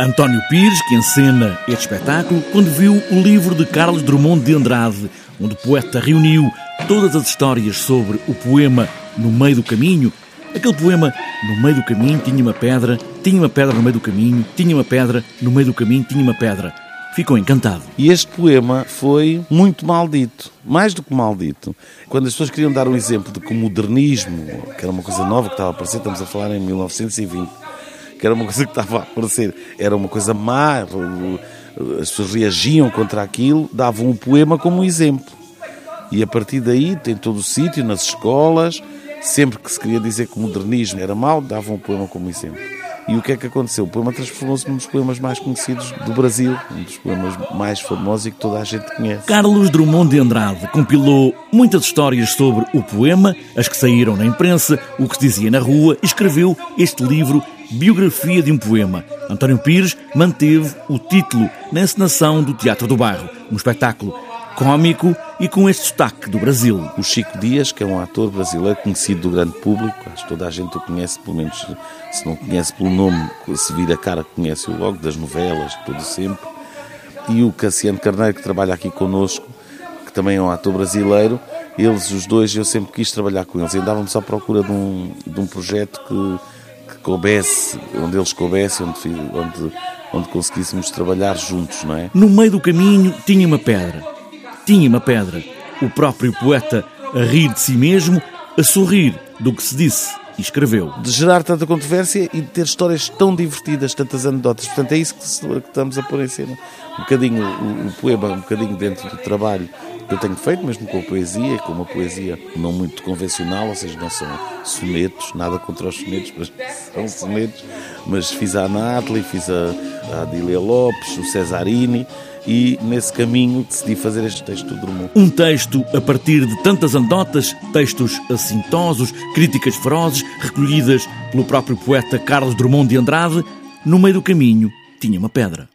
António Pires, que encena este espetáculo, quando viu o livro de Carlos Drummond de Andrade, onde o poeta reuniu todas as histórias sobre o poema No Meio do Caminho, aquele poema No Meio do Caminho tinha uma pedra, tinha uma pedra no meio do caminho, tinha uma pedra, no meio do caminho tinha uma pedra. Ficou encantado. E este poema foi muito maldito, mais do que maldito. Quando as pessoas queriam dar um exemplo de que o modernismo, que era uma coisa nova que estava a aparecer, estamos a falar em 1920, que era uma coisa que estava a aparecer, era uma coisa má, as pessoas reagiam contra aquilo, davam o poema como exemplo. E a partir daí tem todo o sítio, nas escolas, sempre que se queria dizer que o modernismo era mau, davam o poema como exemplo. E o que é que aconteceu? O poema transformou-se num dos poemas mais conhecidos do Brasil, um dos poemas mais famosos e que toda a gente conhece. Carlos Drummond de Andrade compilou muitas histórias sobre o poema, as que saíram na imprensa, o que se dizia na rua, e escreveu este livro Biografia de um Poema. António Pires manteve o título na encenação do Teatro do Bairro, um espetáculo cômico e com este destaque do Brasil. O Chico Dias, que é um ator brasileiro conhecido do grande público, acho que toda a gente o conhece, pelo menos se não conhece pelo nome, se vir a cara conhece-o logo, das novelas, tudo sempre. E o Cassiano Carneiro, que trabalha aqui connosco, que também é um ator brasileiro, eles, os dois, eu sempre quis trabalhar com eles. Andávamos à procura de um, de um projeto que coubesse, onde eles coubessem, onde, onde, onde conseguíssemos trabalhar juntos, não é? No meio do caminho tinha uma pedra. Tinha uma pedra. O próprio poeta a rir de si mesmo, a sorrir do que se disse e escreveu. De gerar tanta controvérsia e de ter histórias tão divertidas, tantas anedotas. Portanto, é isso que estamos a pôr em cena. Um bocadinho o, o poema, um bocadinho dentro do trabalho que eu tenho feito, mesmo com a poesia, com uma poesia não muito convencional, ou seja, não são sonetos, nada contra os sonetos, mas são sonetos. Mas fiz a Nathalie, fiz a, a Adília Lopes, o Cesarini, e nesse caminho decidi fazer este texto do Drummond. Um texto a partir de tantas anedotas, textos assintosos, críticas ferozes, recolhidas pelo próprio poeta Carlos Drummond de Andrade, no meio do caminho tinha uma pedra.